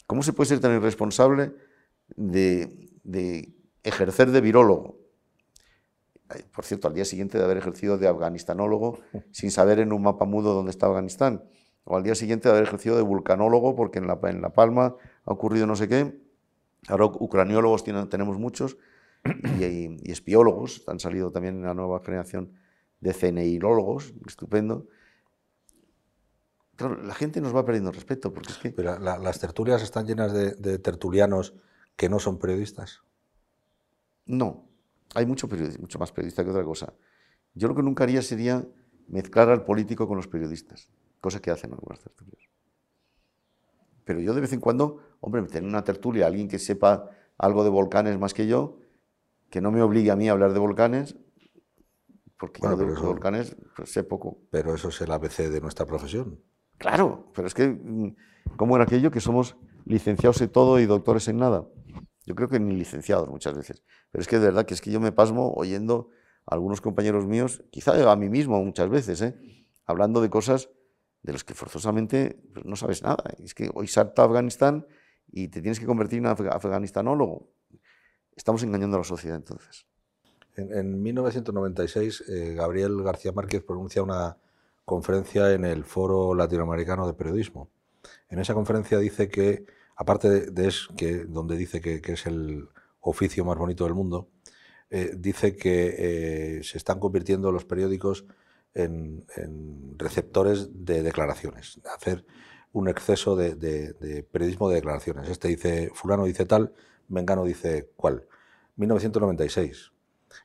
¿Cómo se puede ser tan irresponsable de, ejercer de virólogo? Por cierto, al día siguiente de haber ejercido de afganistanólogo *laughs* sin saber en un mapa mudo dónde está Afganistán. O al día siguiente de haber ejercido de vulcanólogo porque en La, en la Palma ha ocurrido no sé qué. Ahora ucraniólogos tenemos muchos y, y, espiólogos. Han salido también en la nueva generación de CNIólogos, estupendo la gente nos va perdiendo respeto. Porque es que... Pero las tertulias están llenas de, tertulianos que no son periodistas. No, hay mucho, mucho más periodista que otra cosa. Yo lo que nunca haría sería mezclar al político con los periodistas, cosa que hacen algunas tertulias. Pero yo de vez en cuando, hombre, tener una tertulia, alguien que sepa algo de volcanes más que yo, que no me obligue a mí a hablar de volcanes, porque yo de volcanes pues, sé poco. Pero eso es el ABC de nuestra profesión. Claro, pero es que, mm, ¿cómo era aquello que somos licenciados en todo y doctores en nada? Yo creo que ni licenciados muchas veces. Pero es que de verdad que es que yo me pasmo oyendo a algunos compañeros míos, quizá a mí mismo muchas veces, ¿eh? hablando de cosas de las que forzosamente pues, no sabes nada. Es que hoy salta Afganistán y te tienes que convertir en afganistanólogo. Estamos engañando a la sociedad entonces. En, 1996, eh, Gabriel García Márquez pronuncia una, conferencia en el Foro Latinoamericano de Periodismo. En esa conferencia dice que, aparte de, donde dice que, es el oficio más bonito del mundo, eh, dice que eh, se están convirtiendo los periódicos en, receptores de declaraciones, hacer un exceso de, periodismo de declaraciones. Este dice, fulano dice tal, Mengano dice cuál. 1996.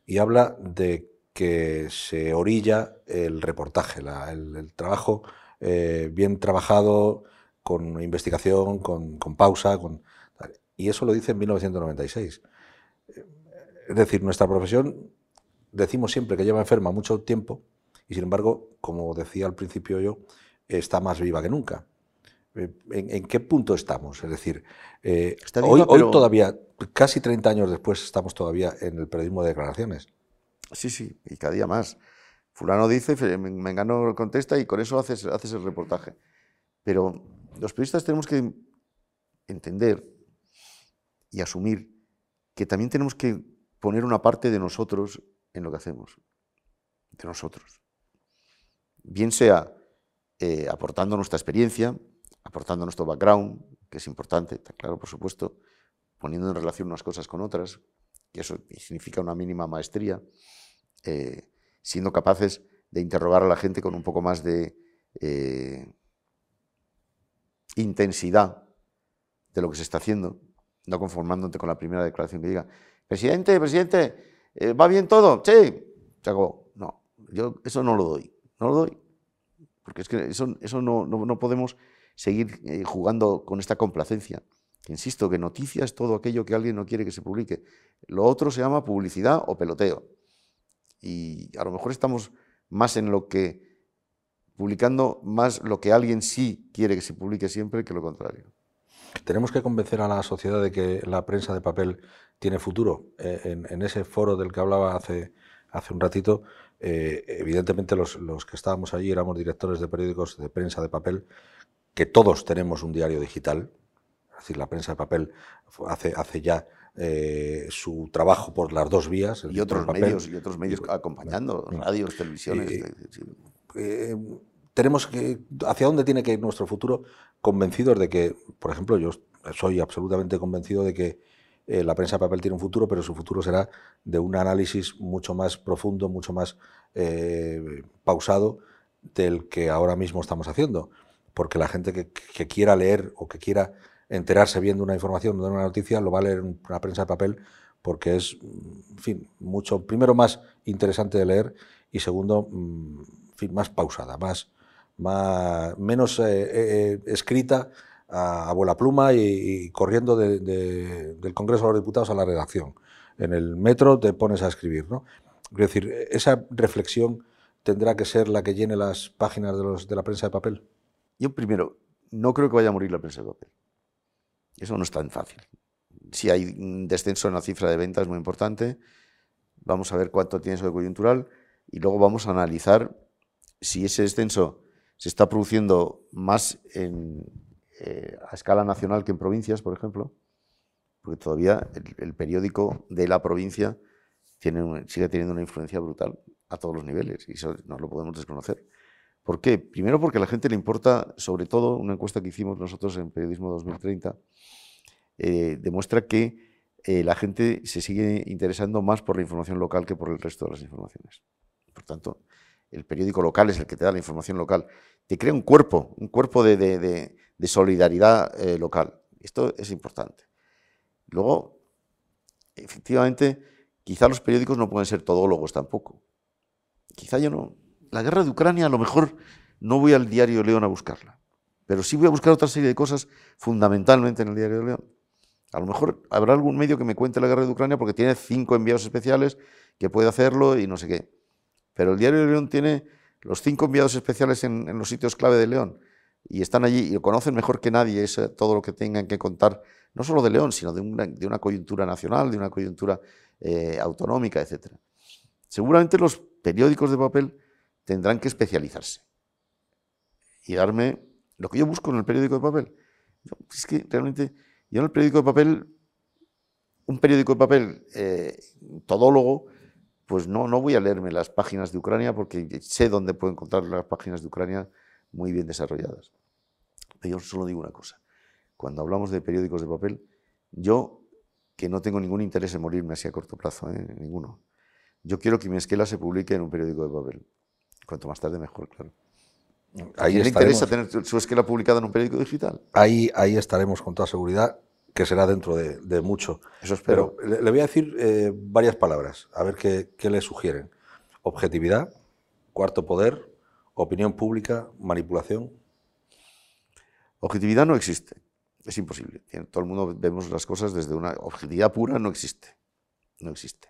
Y habla de que se orilla el reportaje, el, trabajo eh, bien trabajado, con investigación, con, pausa, con, y eso lo dice en 1996. Es decir, nuestra profesión decimos siempre que lleva enferma mucho tiempo y sin embargo, como decía al principio yo, está más viva que nunca. Eh, ¿En, qué punto estamos? Es decir, eh, hoy, hoy, todavía, casi 30 años después, estamos todavía en el periodismo de declaraciones. Sí, sí, y cada día más. Fulano dice, Mengano contesta y con eso haces, haces el reportaje. Pero los periodistas tenemos que entender y asumir que también tenemos que poner una parte de nosotros en lo que hacemos, de nosotros. Bien sea eh, aportando nuestra experiencia, aportando nuestro background, que es importante, está claro, por supuesto, poniendo en relación unas cosas con otras, y eso significa una mínima maestría, eh, siendo capaces de interrogar a la gente con un poco más de eh, intensidad de lo que se está haciendo, no conformándote con la primera declaración que diga, presidente, presidente, eh, ¿va bien todo? Sí, se acabó. No, yo eso no lo doy, no lo doy, porque es que eso, eso no, no, podemos seguir eh, jugando con esta complacencia. Insisto que noticia es todo aquello que alguien no quiere que se publique. Lo otro se llama publicidad o peloteo. Y a lo mejor estamos más en lo que publicando más lo que alguien sí quiere que se publique siempre que lo contrario. Tenemos que convencer a la sociedad de que la prensa de papel tiene futuro. Eh, en, ese foro del que hablaba hace, hace un ratito, eh, evidentemente los, los, que estábamos allí éramos directores de periódicos de prensa de papel, que todos tenemos un diario digital, es decir, la prensa de papel hace, hace ya eh, su trabajo por las dos vías. Y otros, medios, y otros medios acompañando, radios, televisiones. Tenemos que, ¿Hacia dónde tiene que ir nuestro futuro? Convencidos de que, por ejemplo, yo soy absolutamente convencido de que eh, la prensa de papel tiene un futuro, pero su futuro será de un análisis mucho más profundo, mucho más eh, pausado del que ahora mismo estamos haciendo. Porque la gente que, quiera leer o que quiera enterarse viendo una información de una noticia lo va a leer en una prensa de papel porque es, en fin, mucho, primero más interesante de leer y segundo, mm, más pausada, más, más, menos eh, eh, escrita a, abuela pluma y, corriendo del Congreso de los Diputados a la redacción. En el metro te pones a escribir. ¿no? Es decir, esa reflexión tendrá que ser la que llene las páginas de, los, de la prensa de papel. Yo primero, no creo que vaya a morir la prensa de papel. Eso no es tan fácil. Si hay un descenso en la cifra de ventas muy importante, vamos a ver cuánto tiene eso de coyuntural y luego vamos a analizar si ese descenso se está produciendo más eh, a escala nacional que en provincias, por ejemplo, porque todavía el, periódico de la provincia tiene sigue teniendo una influencia brutal a todos los niveles y eso no lo podemos desconocer. ¿Por qué? Primero porque a la gente le importa, sobre todo, una encuesta que hicimos nosotros en Periodismo 2030, eh, demuestra que eh, la gente se sigue interesando más por la información local que por el resto de las informaciones. Por tanto, el periódico local es el que te da la información local, te crea un cuerpo, un cuerpo de, solidaridad eh, local. Esto es importante. Luego, efectivamente, quizá los periódicos no pueden ser todólogos tampoco. Quizá yo no. La guerra de Ucrania a lo mejor no voy al diario León a buscarla, pero sí voy a buscar otra serie de cosas fundamentalmente en el diario León. A lo mejor habrá algún medio que me cuente la guerra de Ucrania porque tiene cinco enviados especiales que puede hacerlo y no sé qué. Pero el Diario de León tiene los cinco enviados especiales en, los sitios clave de León y están allí y lo conocen mejor que nadie es todo lo que tengan que contar, no solo de León, sino de una, coyuntura nacional, de una coyuntura eh, autonómica, etc. Seguramente los periódicos de papel tendrán que especializarse y darme lo que yo busco en el periódico de papel. Es que realmente yo en el periódico de papel, un periódico de papel eh, todólogo, pues no, no voy a leerme las páginas de Ucrania porque sé dónde puedo encontrar las páginas de Ucrania muy bien desarrolladas. Pero yo solo digo una cosa. Cuando hablamos de periódicos de papel, yo, que no tengo ningún interés en morirme así a corto plazo, ¿eh? ninguno, yo quiero que mi esquela se publique en un periódico de papel. Cuanto más tarde, mejor, claro. ¿A quién le interesa tener su esquela publicada en un periódico digital? Ahí, ahí estaremos con toda seguridad que será dentro de, mucho. Eso espero. Pero le, voy a decir eh, varias palabras, a ver qué, le sugieren. Objetividad, cuarto poder, opinión pública, manipulación. Objetividad no existe, es imposible. Todo el mundo vemos las cosas desde una objetividad pura, no existe, no existe.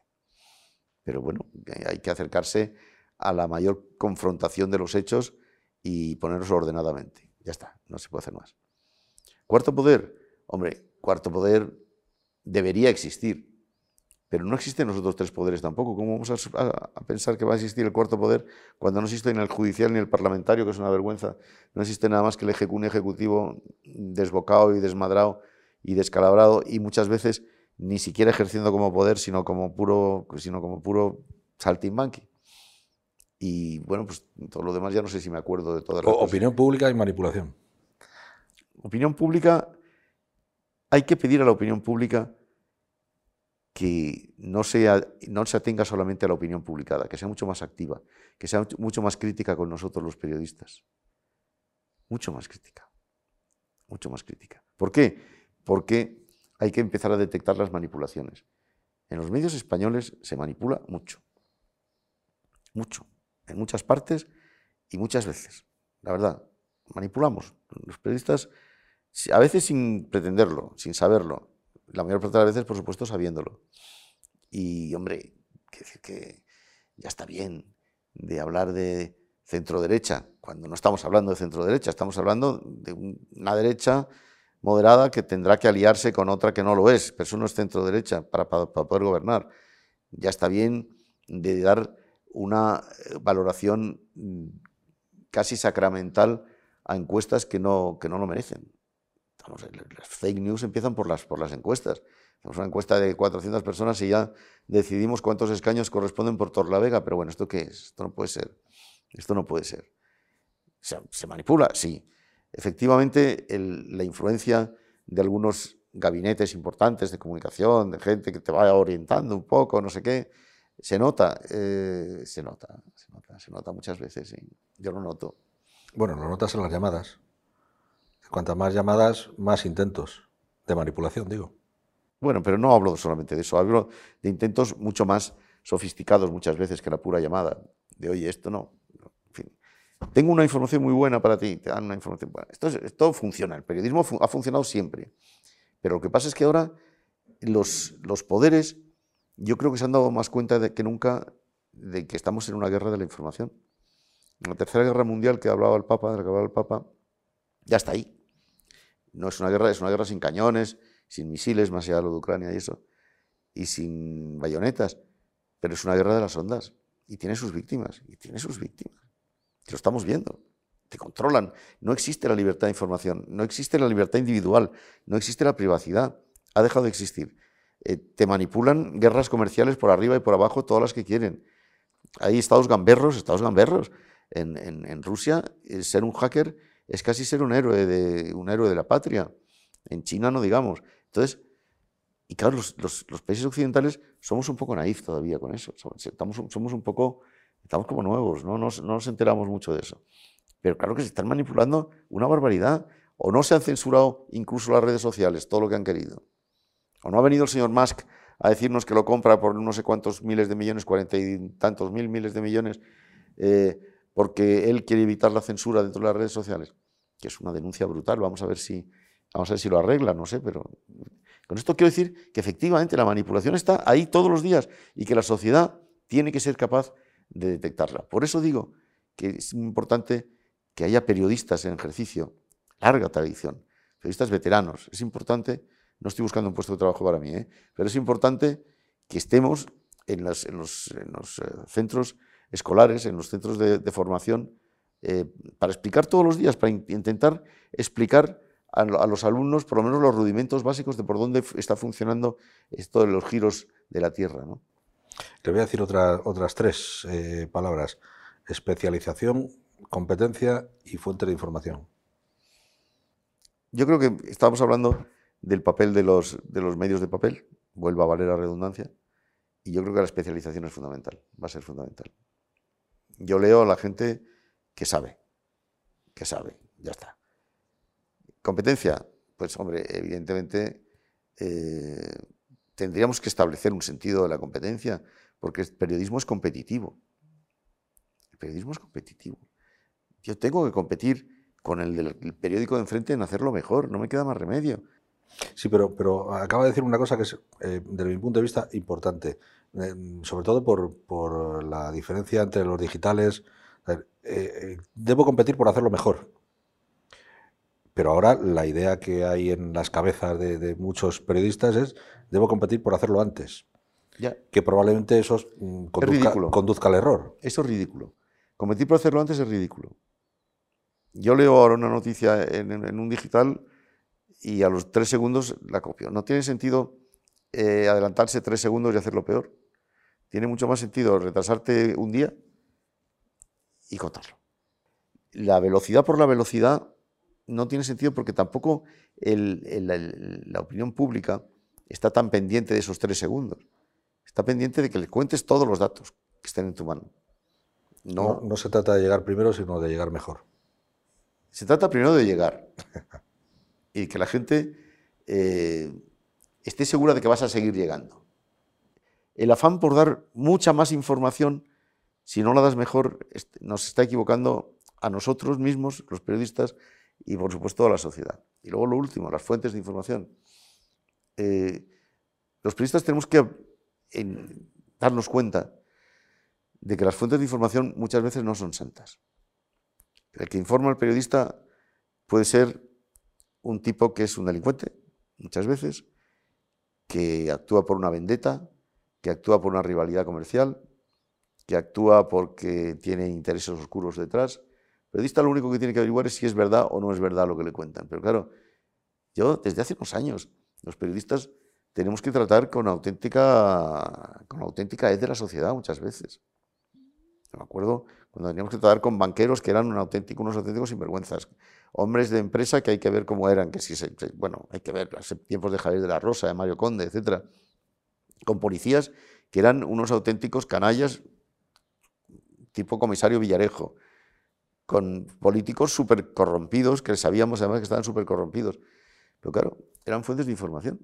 Pero bueno, hay que acercarse a la mayor confrontación de los hechos y ponerlos ordenadamente. Ya está, no se puede hacer más. Cuarto poder, hombre, cuarto poder debería existir, pero no existen los otros tres poderes tampoco. ¿Cómo vamos a, pensar que va a existir el cuarto poder cuando no existe ni el judicial ni el parlamentario, que es una vergüenza? No existe nada más que el ejecutivo desbocado y desmadrado y descalabrado y muchas veces ni siquiera ejerciendo como poder, sino como puro, sino como puro saltimbanqui. Y bueno, pues todo lo demás ya no sé si me acuerdo de todas las O- Opinión pública y manipulación. Opinión pública, hay que pedir a la opinión pública que no, no se atenga solamente a la opinión publicada, que sea mucho más activa, que sea mucho más crítica con nosotros los periodistas. Mucho más crítica. Mucho más crítica. ¿Por qué? Porque hay que empezar a detectar las manipulaciones. En los medios españoles se manipula mucho. Mucho. En muchas partes y muchas veces. La verdad, manipulamos. Los periodistas, a veces sin pretenderlo, sin saberlo. La mayor parte de las veces, por supuesto, sabiéndolo. Y, hombre, que que ya está bien de hablar de centro derecha, cuando no estamos hablando de centro derecha, estamos hablando de un- una derecha moderada que tendrá que aliarse con otra que no lo es, pero eso no es centro derecha para, para- para poder gobernar. Ya está bien de dar una eh, valoración mm, casi sacramental a encuestas que no, que no lo merecen. Las fake news empiezan por las, por las encuestas. Hacemos una encuesta de 400 personas y ya decidimos cuántos escaños corresponden por Torlavega, pero bueno, ¿esto qué es? Esto no puede ser. Esto no puede ser. ¿Se, se manipula? Sí. Efectivamente, el- la influencia de algunos gabinetes importantes de comunicación, de gente que te vaya orientando un poco, no sé qué, se nota, eh, se nota, se nota, se nota muchas veces, sí. Yo lo noto. Bueno, lo notas en las llamadas. Cuantas más llamadas, más intentos de manipulación, digo. Bueno, pero no hablo solamente de eso, hablo de intentos mucho más sofisticados muchas veces que la pura llamada, de oye, esto no. en fin. Tengo una información muy buena para ti, te dan una información buena. Esto, es- esto funciona, el periodismo ha funcionado siempre, pero lo que pasa es que ahora los, los poderes, yo creo que se han dado más cuenta de que nunca de que estamos en una guerra de la información. La tercera guerra mundial que hablaba el Papa, de la que hablaba el Papa, ya está ahí. No es una guerra, es una guerra sin cañones, sin misiles, más allá de lo de Ucrania y eso, y sin bayonetas, pero es una guerra de las ondas y tiene sus víctimas, y tiene sus víctimas. Y lo estamos viendo. Te controlan. No existe la libertad de información, no existe la libertad individual, no existe la privacidad. Ha dejado de existir. Eh, te manipulan guerras comerciales por arriba y por abajo, todas las que quieren. Hay estados gamberros, estados gamberros. En Rusia, eh, ser un hacker es casi ser un héroe de, un héroe de la patria. En China no digamos. Entonces, y claro, los, países occidentales somos un poco naif todavía con eso. Estamos, somos un poco, estamos como nuevos, ¿no? Nos, no nos enteramos mucho de eso. Pero claro que se están manipulando una barbaridad. O no se han censurado incluso las redes sociales, todo lo que han querido. O no ha venido el señor Musk a decirnos que lo compra por no sé cuántos miles de millones, cuarenta y tantos mil miles de millones, eh, porque él quiere evitar la censura dentro de las redes sociales, que es una denuncia brutal. Vamos a ver si, vamos a ver si lo arregla, no sé, pero con esto quiero decir que efectivamente la manipulación está ahí todos los días y que la sociedad tiene que ser capaz de detectarla. Por eso digo que es importante que haya periodistas en ejercicio, larga tradición, periodistas veteranos. Es importante, no estoy buscando un puesto de trabajo para mí, ¿eh? pero es importante que estemos en, en los, eh, centros escolares, en los centros de, de formación, eh, para explicar todos los días, para in- intentar explicar a, a los alumnos por lo menos los rudimentos básicos de por dónde está funcionando esto de los giros de la Tierra. ¿no? Le voy a decir otra- otras tres eh, palabras. Especialización, competencia y fuente de información. Yo creo que estábamos hablando del papel de los, de los medios de papel, vuelva a valer la redundancia, y yo creo que la especialización es fundamental, va a ser fundamental. Yo leo a la gente que sabe, que sabe, ya está. Competencia, pues hombre, evidentemente eh, tendríamos que establecer un sentido de la competencia, porque el periodismo es competitivo. El periodismo es competitivo. Yo tengo que competir con el periódico de enfrente en hacerlo mejor, no me queda más remedio. Sí, pero, pero acaba de decir una cosa que es, eh, desde mi punto de vista, importante, eh, sobre todo por, por la diferencia entre los digitales. Eh, eh, debo competir por hacerlo mejor. Pero ahora la idea que hay en las cabezas de, de muchos periodistas es, debo competir por hacerlo antes. Ya, Que probablemente eso mm, conduzca, conduzca al error. eso es ridículo. Competir por hacerlo antes es ridículo. Yo leo ahora una noticia en un digital y a los tres segundos la copio. No tiene sentido eh, adelantarse tres segundos y hacerlo peor. Tiene mucho más sentido retrasarte un día y contarlo. La velocidad por la velocidad no tiene sentido porque tampoco la opinión pública está tan pendiente de esos tres segundos. Está pendiente de que le cuentes todos los datos que estén en tu mano. No, no, se trata de llegar primero, sino de llegar mejor. Se trata primero de llegar. *laughs* y que la gente eh, esté segura de que vas a seguir llegando. El afán por dar mucha más información, si no la das mejor, nos está equivocando a nosotros mismos, los periodistas, y por supuesto a la sociedad. Y luego lo último, las fuentes de información. Eh, los periodistas tenemos que darnos cuenta de que las fuentes de información muchas veces no son santas. El que informa al periodista puede ser un tipo que es un delincuente, muchas veces, que actúa por una vendetta, que actúa por una rivalidad comercial, que actúa porque tiene intereses oscuros detrás. El periodista lo único que tiene que averiguar es si es verdad o no es verdad lo que le cuentan. Pero claro, yo desde hace unos años, los periodistas tenemos que tratar con auténtica, con auténtica de la sociedad muchas veces. Me acuerdo cuando teníamos que tratar con banqueros que eran un auténtico, unos auténticos sinvergüenzas, hombres de empresa que hay que ver cómo eran, que si se, bueno, hay que ver los tiempos de Javier de la Rosa, de Mario Conde, etcétera, con policías que eran unos auténticos canallas tipo comisario Villarejo, con políticos súper corrompidos, que sabíamos además que estaban súper corrompidos. Pero claro, eran fuentes de información.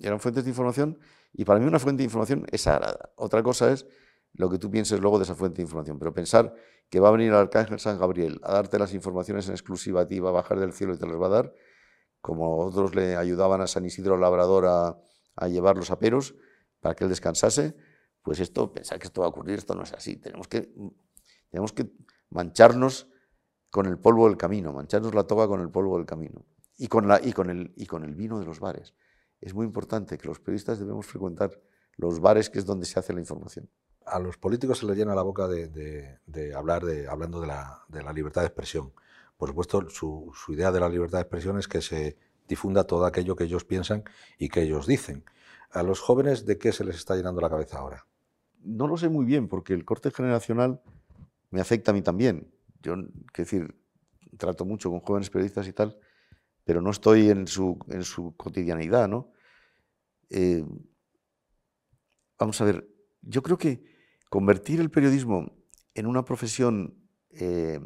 Eran fuentes de información y para mí una fuente de información es sagrada. Otra cosa es lo que tú pienses luego de esa fuente de información. Pero pensar que va a venir el arcángel San Gabriel a darte las informaciones en exclusiva a ti, va a bajar del cielo y te las va a dar, como otros le ayudaban a San Isidro Labrador a, a llevar los aperos para que él descansase, pues esto, pensar que esto va a ocurrir, esto no es así. Tenemos que, tenemos que mancharnos con el polvo del camino, mancharnos la toga con el polvo del camino y con, la, y con, el, y con el vino de los bares. Es muy importante que los periodistas debemos frecuentar los bares, que es donde se hace la información a los políticos se les llena la boca de, hablar de, hablando de la, libertad de expresión. Por supuesto, su, idea de la libertad de expresión es que se difunda todo aquello que ellos piensan y que ellos dicen. ¿A los jóvenes de qué se les está llenando la cabeza ahora? No lo sé muy bien, porque el corte generacional me afecta a mí también. Yo, quiero decir, trato mucho con jóvenes periodistas y tal, pero no estoy en su, en su cotidianidad, ¿no? Eh, vamos a ver, yo creo que Convertir el periodismo en una profesión eh,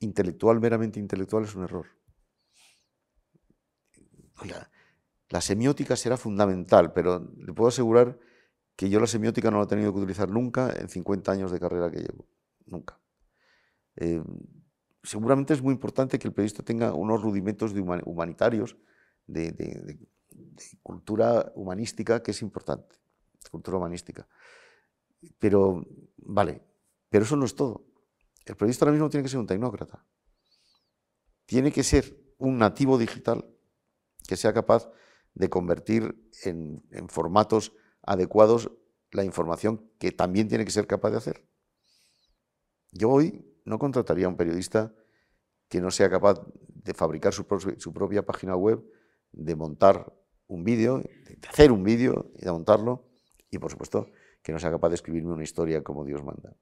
intelectual, meramente intelectual, es un error. La semiótica será fundamental, pero le puedo asegurar que yo la semiótica no la he tenido que utilizar nunca en 50 años de carrera que llevo. Nunca. Eh, seguramente es muy importante que el periodista tenga unos rudimentos de humanitarios, de, cultura humanística, que es importante. Cultura humanística. Pero, vale, pero eso no es todo. El periodista ahora mismo tiene que ser un tecnócrata. Tiene que ser un nativo digital que sea capaz de convertir en, formatos adecuados la información que también tiene que ser capaz de hacer. Yo hoy no contrataría a un periodista que no sea capaz de fabricar su, su propia página web, de montar un vídeo, de hacer un vídeo y de montarlo, y por supuesto que no sea capaz de escribirme una historia como Dios manda.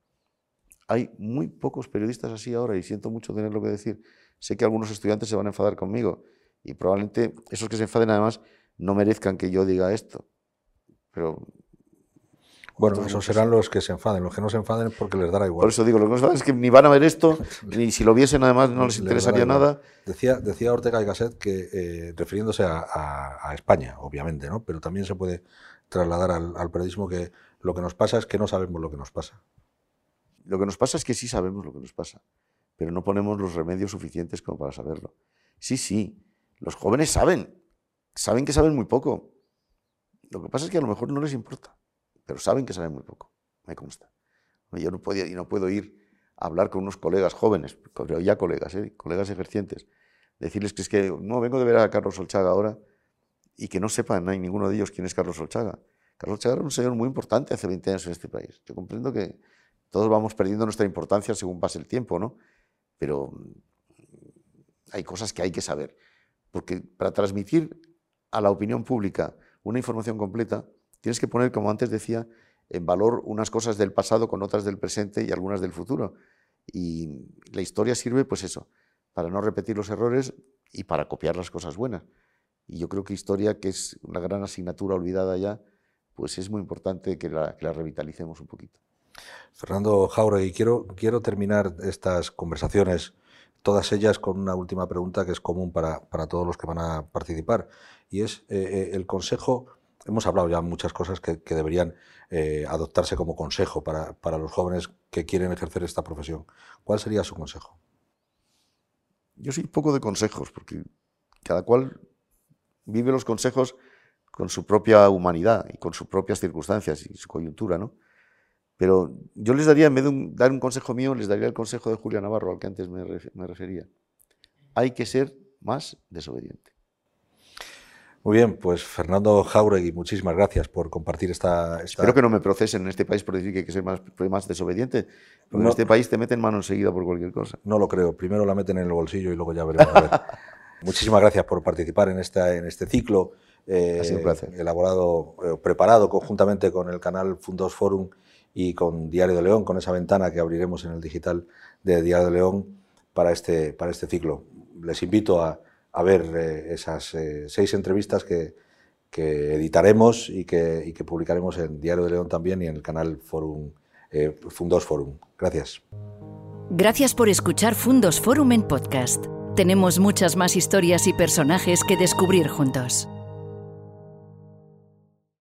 Hay muy pocos periodistas así ahora y siento mucho tener lo que decir. Sé que algunos estudiantes se van a enfadar conmigo y probablemente esos que se enfaden además no merezcan que yo diga esto. Pero bueno, esos serán los que se enfaden, los que no se enfaden es porque les dará igual. Por eso digo, los que no se enfaden es que ni van a ver esto, *laughs* ni si lo viesen además no les interesaría nada. Decía, decía Ortega y Gasset que, eh, refiriéndose a, España, obviamente, ¿no? pero también se puede trasladar al periodismo que lo que nos pasa es que no sabemos lo que nos pasa. Lo que nos pasa es que sí sabemos lo que nos pasa, pero no ponemos los remedios suficientes como para saberlo. Sí, sí, los jóvenes saben, saben que saben muy poco. Lo que pasa es que a lo mejor no les importa, pero saben que saben muy poco, me consta. Yo no puedo, y no puedo ir a hablar con unos colegas jóvenes, ya colegas, ¿eh? colegas ejercientes, decirles que es que no vengo de ver a Carlos Olchaga ahora y que no sepan, no hay ninguno de ellos quién es Carlos Olchaga. Carlos Chagar era un señor muy importante hace 20 años en este país. Yo comprendo que todos vamos perdiendo nuestra importancia según pase el tiempo, ¿no? Pero hay cosas que hay que saber. Porque para transmitir a la opinión pública una información completa, tienes que poner, como antes decía, en valor unas cosas del pasado con otras del presente y algunas del futuro. Y la historia sirve, pues eso, para no repetir los errores y para copiar las cosas buenas. Y yo creo que historia, que es una gran asignatura olvidada ya, pues es muy importante que la, revitalicemos un poquito. Fernando Jauregui, quiero, quiero terminar estas conversaciones, todas ellas con una última pregunta que es común para, todos los que van a participar, y es eh, eh, el consejo, hemos hablado ya muchas cosas que, deberían eh, adoptarse como consejo para, para los jóvenes que quieren ejercer esta profesión. ¿Cuál sería su consejo? Yo soy poco de consejos, porque cada cual vive los consejos con su propia humanidad y con sus propias circunstancias y su coyuntura, ¿no? Pero yo les daría, en vez de dar un consejo mío, les daría el consejo de Julia Navarro, al que antes me, refería. Hay que ser más desobediente. Muy bien, pues Fernando Jauregui, muchísimas gracias por compartir esta, Espero que no me procesen en este país por decir que hay que ser más, más desobediente, porque en este país te meten mano enseguida por cualquier cosa. No lo creo, primero la meten en el bolsillo y luego ya veremos. A ver. *laughs* Muchísimas gracias por participar en, esta, en este ciclo eh, elaborado, eh, preparado conjuntamente con el canal Fundos Forum y con Diario de León, con esa ventana que abriremos en el digital de Diario de León para este, para este ciclo. Les invito a, ver eh, esas seis entrevistas que, que editaremos y que, y que, publicaremos en Diario de León también y en el canal Forum, Fundos Forum. Gracias. Gracias por escuchar Fundos Forum en podcast. Tenemos muchas más historias y personajes que descubrir juntos.